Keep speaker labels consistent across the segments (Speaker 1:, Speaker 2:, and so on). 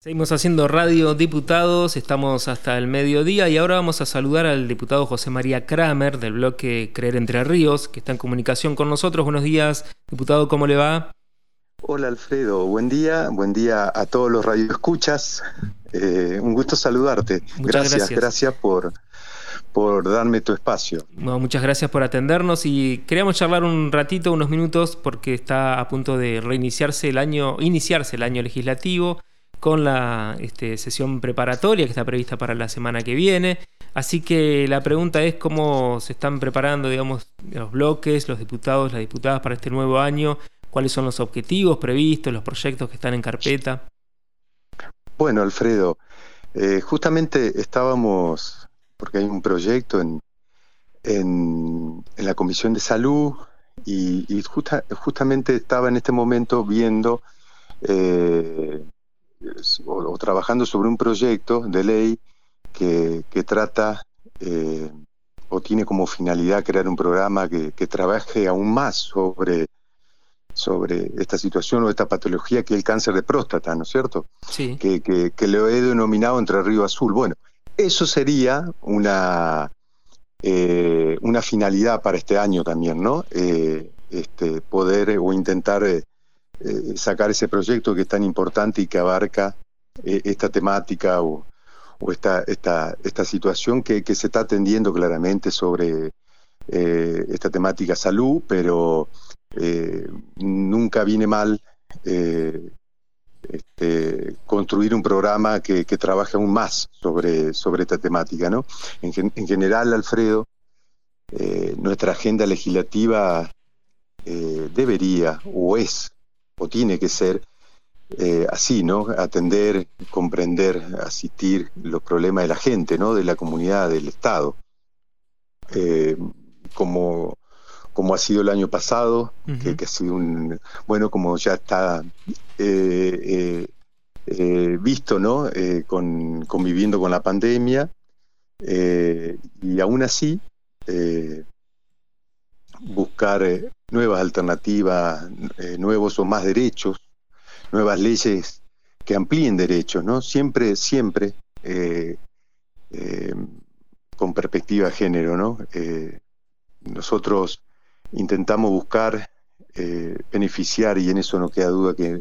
Speaker 1: Seguimos haciendo radio diputados, estamos hasta el mediodía y ahora vamos a saludar al diputado José María Kramer del bloque Creer Entre Ríos, que está en comunicación con nosotros. Buenos días, diputado, ¿cómo le va?
Speaker 2: Hola Alfredo, buen día, buen día a todos los radioescuchas. Eh, un gusto saludarte.
Speaker 1: Muchas
Speaker 2: gracias, gracias, por, por darme tu espacio.
Speaker 1: muchas gracias por atendernos y queríamos charlar un ratito, unos minutos, porque está a punto de reiniciarse el año, iniciarse el año legislativo con la este, sesión preparatoria que está prevista para la semana que viene. Así que la pregunta es cómo se están preparando, digamos, los bloques, los diputados, las diputadas para este nuevo año, cuáles son los objetivos previstos, los proyectos que están en carpeta.
Speaker 2: Bueno, Alfredo, eh, justamente estábamos, porque hay un proyecto en, en, la Comisión de Salud y, justamente estaba en este momento viendo eh, o, trabajando sobre un proyecto de ley que, trata eh, o tiene como finalidad crear un programa que, trabaje aún más sobre, sobre esta situación o esta patología que es el cáncer de próstata, ¿no es cierto?
Speaker 1: Sí.
Speaker 2: Que, que, lo he denominado Entre Río Azul. Bueno, eso sería una, eh, una finalidad para este año también, ¿no? Eh, este, poder o intentar eh, sacar ese proyecto que es tan importante y que abarca eh, esta temática o, esta, esta, esta situación que, se está atendiendo claramente sobre eh, esta temática salud, pero nunca viene mal este, construir un programa que, trabaje aún más sobre, sobre esta temática. ¿no? En, en general, Alfredo, nuestra agenda legislativa debería o es o tiene que ser eh, así, ¿no? Atender, comprender, asistir los problemas de la gente, ¿no? De la comunidad, del Estado. Eh, como, como ha sido el año pasado, que, ha sido un, bueno, como ya está eh, visto, ¿no? Con, conviviendo con la pandemia, y aún así, buscar nuevas alternativas, eh, nuevos o más derechos, nuevas leyes que amplíen derechos, ¿no? Siempre, siempre eh, eh, con perspectiva de género, ¿no? nosotros intentamos buscar beneficiar, y en eso no queda duda que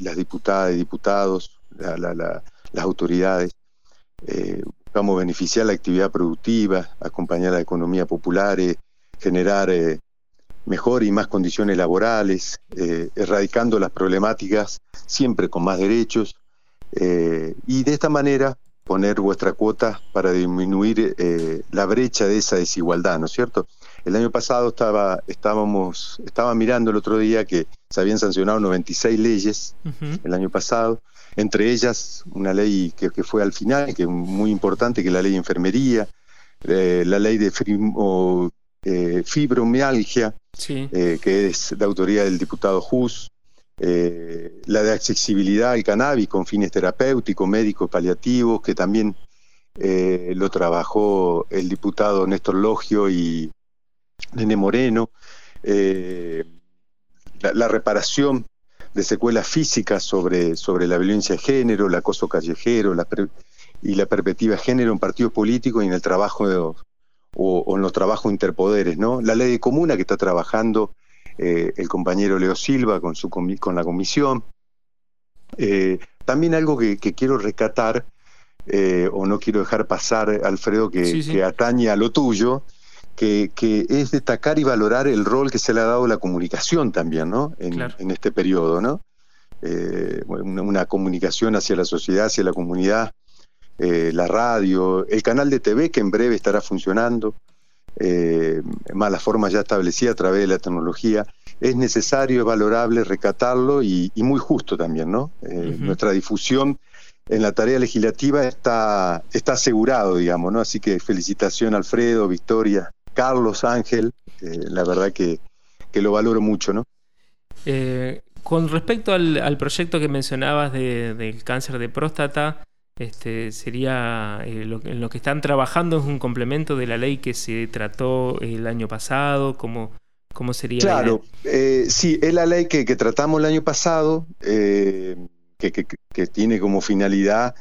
Speaker 2: las diputadas y diputados, las autoridades, buscamos beneficiar la actividad productiva, acompañar la economía popular, generar mejor y más condiciones laborales, eh, erradicando las problemáticas siempre con más derechos eh, y de esta manera poner vuestra cuota para disminuir eh, la brecha de esa desigualdad, ¿no es cierto? El año pasado estaba, estábamos, estaba mirando el otro día que se habían sancionado 96 leyes el año pasado, entre ellas una ley que, fue al final, que es muy importante, que es la ley de enfermería, la ley de fibromialgia, eh, que es de autoría del diputado Hus, eh, la de accesibilidad al cannabis con fines terapéuticos, médicos, paliativos, que también eh, lo trabajó el diputado Néstor Logio y Nene Moreno, la, reparación de secuelas físicas sobre, sobre la violencia de género, el acoso callejero y la perspectiva de género en partidos políticos y en el trabajo de, o, en los trabajos interpoderes, ¿no? La ley de comuna que está trabajando eh, el compañero Leo Silva con, su, con la comisión. Eh, también algo que, quiero rescatar, eh, o no quiero dejar pasar, Alfredo, que, atañe a lo tuyo, que, es destacar y valorar el rol que se le ha dado la comunicación también, ¿no? En, este periodo, ¿no? una, comunicación hacia la sociedad, hacia la comunidad, eh, la radio, el canal de TV que en breve estará funcionando, eh, más la forma ya establecida a través de la tecnología, es necesario, es valorable recatarlo y, muy justo también, ¿no? Eh, nuestra difusión en la tarea legislativa está, está asegurado, digamos, ¿no? Así que felicitación Alfredo, Victoria, Carlos, Ángel, la verdad que, lo valoro mucho, ¿no?
Speaker 1: con respecto al, proyecto que mencionabas del cáncer de próstata, este, sería eh, lo, en lo que están trabajando es un complemento de la ley que se trató el año pasado, ¿cómo, cómo sería?
Speaker 2: Claro, eh, sí, es la ley que, tratamos el año pasado, eh, que, que tiene como finalidad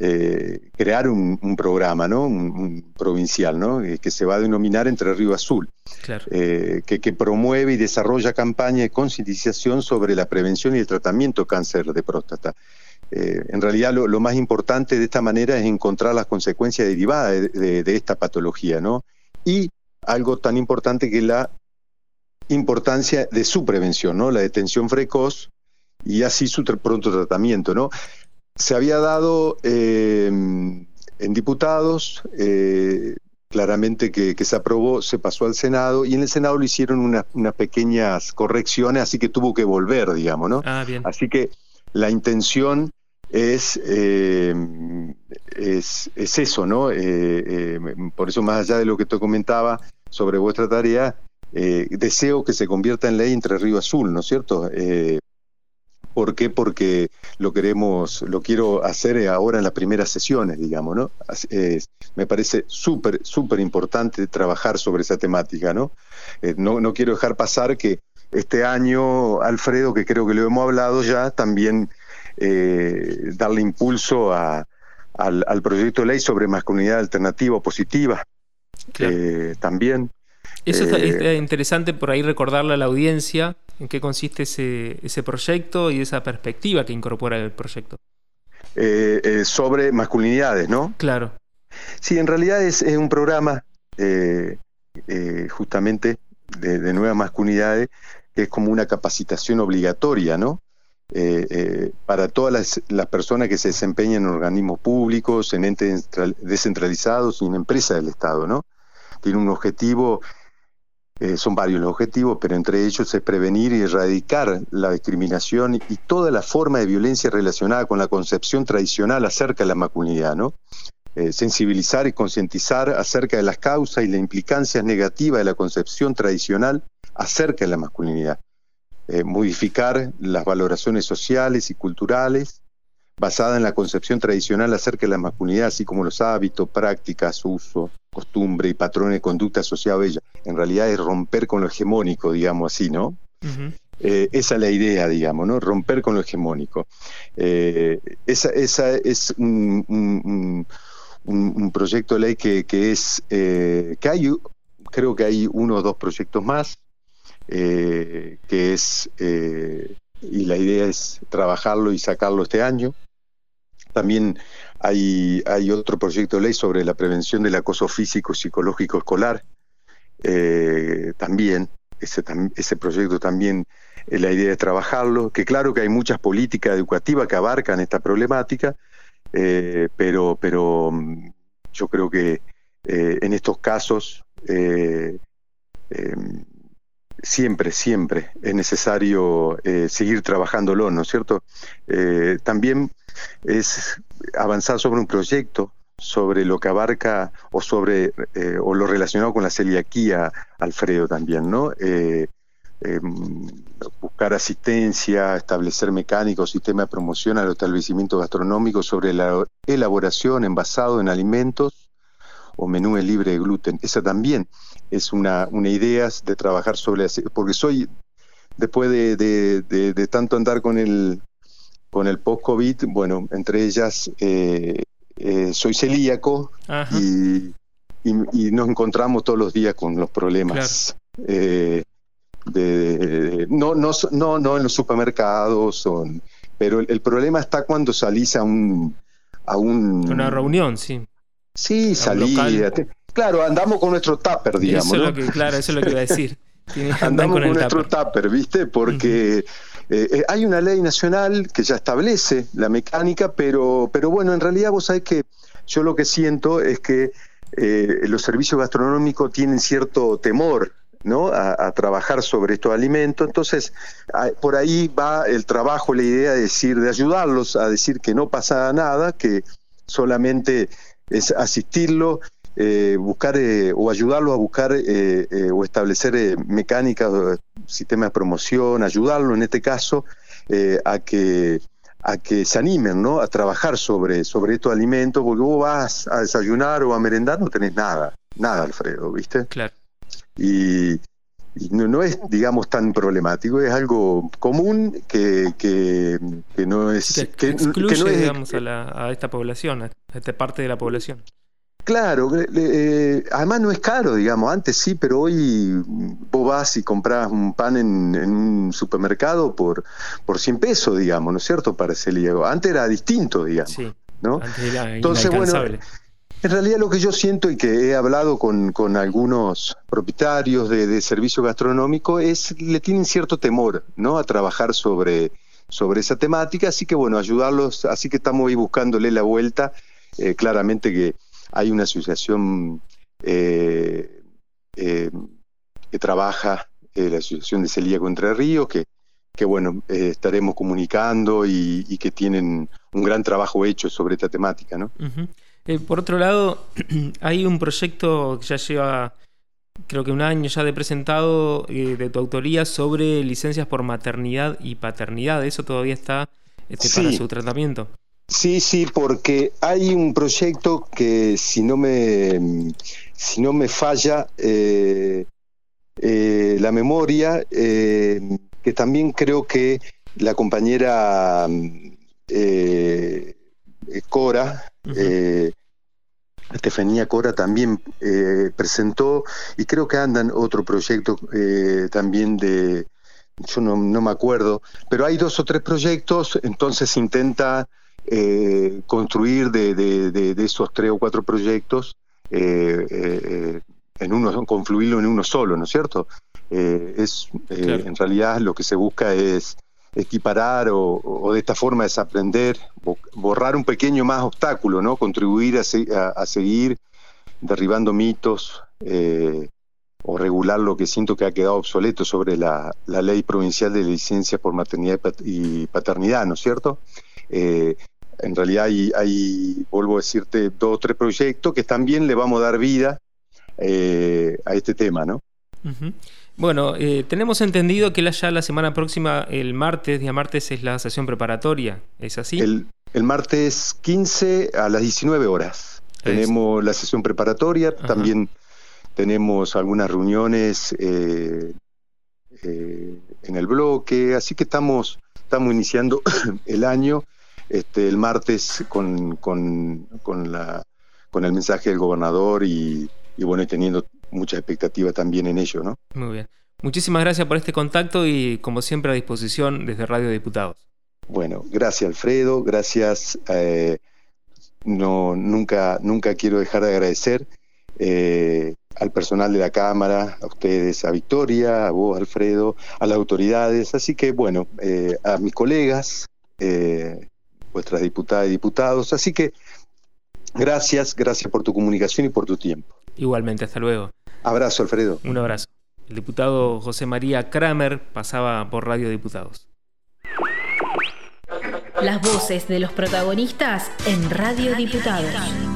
Speaker 2: eh, crear un, programa, ¿no? Un, provincial, ¿no? Eh, que se va a denominar Entre Río Azul, eh, que, promueve y desarrolla campañas de concientización sobre la prevención y el tratamiento de cáncer de próstata. En realidad lo, más importante de esta manera es encontrar las consecuencias derivadas de, esta patología, ¿no? Y algo tan importante que la importancia de su prevención, ¿no? La detención precoz y así su pronto tratamiento, ¿no? Se había dado eh, en diputados, eh, claramente que, se aprobó, se pasó al Senado y en el Senado le hicieron unas pequeñas correcciones, así que tuvo que volver, digamos, ¿no?
Speaker 1: Ah, bien.
Speaker 2: Así que la intención es, eh, es, eso, ¿no? por eso, más allá de lo que te comentaba sobre vuestra tarea, deseo que se convierta en ley entre Río Azul, ¿no es cierto? ¿Por qué? Porque lo queremos, lo quiero hacer ahora en las primeras sesiones, digamos, ¿no? me parece súper, súper importante trabajar sobre esa temática, ¿no? Eh, ¿no? No quiero dejar pasar que este año, Alfredo, que creo que lo hemos hablado ya, también eh, darle impulso al, proyecto de ley sobre masculinidad alternativa o positiva. Eh, también.
Speaker 1: Eso es interesante por ahí recordarle a la audiencia en qué consiste ese, ese proyecto y esa perspectiva que incorpora el proyecto.
Speaker 2: Eh, eh, sobre masculinidades, ¿no?
Speaker 1: Claro.
Speaker 2: Sí, en realidad es, un programa eh, justamente de, nuevas masculinidades que es como una capacitación obligatoria, ¿no? Para todas las, personas que se desempeñan en organismos públicos, en entes descentralizados y en empresas del Estado, ¿no? Tiene un objetivo eh, son varios los objetivos, pero entre ellos es prevenir y erradicar la discriminación y toda la forma de violencia relacionada con la concepción tradicional acerca de la masculinidad, ¿no? Eh, sensibilizar y concientizar acerca de las causas y las implicancias negativas de la concepción tradicional acerca de la masculinidad. Eh, modificar las valoraciones sociales y culturales basadas en la concepción tradicional acerca de la masculinidad, así como los hábitos, prácticas, uso, costumbre y patrones de conducta asociados a ella. En realidad es romper con lo hegemónico, digamos así, ¿no? Eh, esa es la idea, digamos, ¿no? Romper con lo hegemónico. Eh, esa, es un, proyecto de ley que, es, eh, que hay, creo que hay uno o dos proyectos más, que es, y la idea es trabajarlo y sacarlo este año. También hay, hay otro proyecto de ley sobre la prevención del acoso físico psicológico escolar. Eh, también, ese, ese proyecto también, eh, la idea de trabajarlo, que claro que hay muchas políticas educativas que abarcan esta problemática, eh, pero, pero mm, yo creo que en estos casos em, siempre, siempre es necesario seguir trabajándolo, ¿no es cierto? también es avanzar sobre un proyecto sobre lo que abarca o sobre eh, o lo relacionado con la celiaquía, Alfredo también, ¿no? Eh, em, buscar asistencia, establecer mecánicos, sistema de promoción a los establecimientos gastronómicos sobre la elaboración envasado en alimentos o menúes libre de gluten. Esa también es una, una idea de trabajar sobre, porque soy, después de tanto andar con el, con el post-COVID, bueno, entre ellas eh, eh, soy celíaco y, nos encontramos todos los días con los problemas. Eh, de, no, no, no, no en los supermercados, son, pero el, problema está cuando salís a un... A un
Speaker 1: una reunión, sí.
Speaker 2: Sí, salí. Claro, andamos con nuestro tupper, digamos.
Speaker 1: Eso lo que, claro, eso es lo que iba a decir.
Speaker 2: andamos con, nuestro tupper, ¿viste? Porque... Eh, eh, hay una ley nacional que ya establece la mecánica, pero, pero bueno, en realidad vos sabés que yo lo que siento es que eh, los servicios gastronómicos tienen cierto temor ¿no? A, trabajar sobre estos alimentos. Entonces, por ahí va el trabajo, la idea de decir, de ayudarlos a decir que no pasa nada, que solamente es asistirlo eh, buscar eh, o ayudarlo a buscar eh, o establecer mecánicas, sistemas de promoción, ayudarlo en este caso a que a que se animen ¿no? a trabajar sobre, sobre estos alimentos, porque vos vas a desayunar o a merendar, no tenés nada, nada, Alfredo, ¿viste?
Speaker 1: Claro.
Speaker 2: Y, no, es, digamos, tan problemático, es algo común que, que, no es...
Speaker 1: Que, excluye, digamos, a, esta población, a esta parte de la población.
Speaker 2: Claro, eh, además no es caro, digamos, antes sí, pero hoy vos vas y compras un pan en, un supermercado por, por 100 pesos, digamos, ¿no es cierto? Para celíaco. Antes era distinto, digamos. Sí, ¿no? Antes era Entonces, bueno, en realidad lo que yo siento y que he hablado con, con algunos propietarios de, de servicio gastronómico es le tienen cierto temor, ¿no? A trabajar sobre, sobre esa temática, así que bueno, ayudarlos, así que estamos ahí buscándole la vuelta, eh, claramente que hay una asociación eh, eh, que trabaja, eh, la Asociación de Celíaco Entre Ríos, que, que bueno, estaremos comunicando y, que tienen un gran trabajo hecho sobre esta temática. ¿no?
Speaker 1: por otro lado, hay un proyecto que ya lleva creo que un año ya de presentado de tu autoría sobre licencias por maternidad y paternidad. ¿Eso todavía está este, para su tratamiento?
Speaker 2: Sí, sí, porque hay un proyecto que si no me, si no me falla eh, eh, la memoria, eh, que también creo que la compañera Cora, Estefanía Cora también presentó y creo que andan otro proyecto también de, yo no, no me acuerdo, pero hay dos o tres proyectos, entonces intenta eh, construir de, de, esos tres o cuatro proyectos eh, eh, en uno, confluirlo en uno solo, ¿no es cierto? es En realidad lo que se busca es equiparar o, de esta forma desaprender, borrar un pequeño más obstáculo, ¿no? Contribuir a, seguir derribando mitos o regular lo que siento que ha quedado obsoleto sobre la, ley provincial de licencia por maternidad y paternidad, ¿no es cierto? En realidad hay, vuelvo a decirte, dos o tres proyectos que también le vamos a dar vida eh, a este tema, ¿no?
Speaker 1: Bueno, eh, tenemos entendido que ya la semana próxima, el martes, día martes, es la sesión preparatoria, ¿es así?
Speaker 2: El, martes 15 a las 19 horas. Tenemos la sesión preparatoria, también tenemos algunas reuniones eh, en el bloque, así que estamos, estamos iniciando el año este, el martes con, con, la, con el mensaje del gobernador y, bueno, teniendo mucha expectativa también en ello, ¿no?
Speaker 1: Muy bien. Muchísimas gracias por este contacto y como siempre a disposición desde Radio Diputados.
Speaker 2: Bueno, gracias Alfredo, gracias. Eh, no, nunca, nunca quiero dejar de agradecer eh, al personal de la Cámara, a ustedes, a Victoria, a vos Alfredo, a las autoridades, así que bueno, eh, a mis colegas, vuestras diputadas y diputados. Así que gracias, gracias por tu comunicación y por tu tiempo.
Speaker 1: Igualmente, hasta luego.
Speaker 2: Abrazo, Alfredo.
Speaker 1: Un abrazo. El diputado José María Kramer pasaba por Radio Diputados.
Speaker 3: Las voces de los protagonistas en Radio Diputados.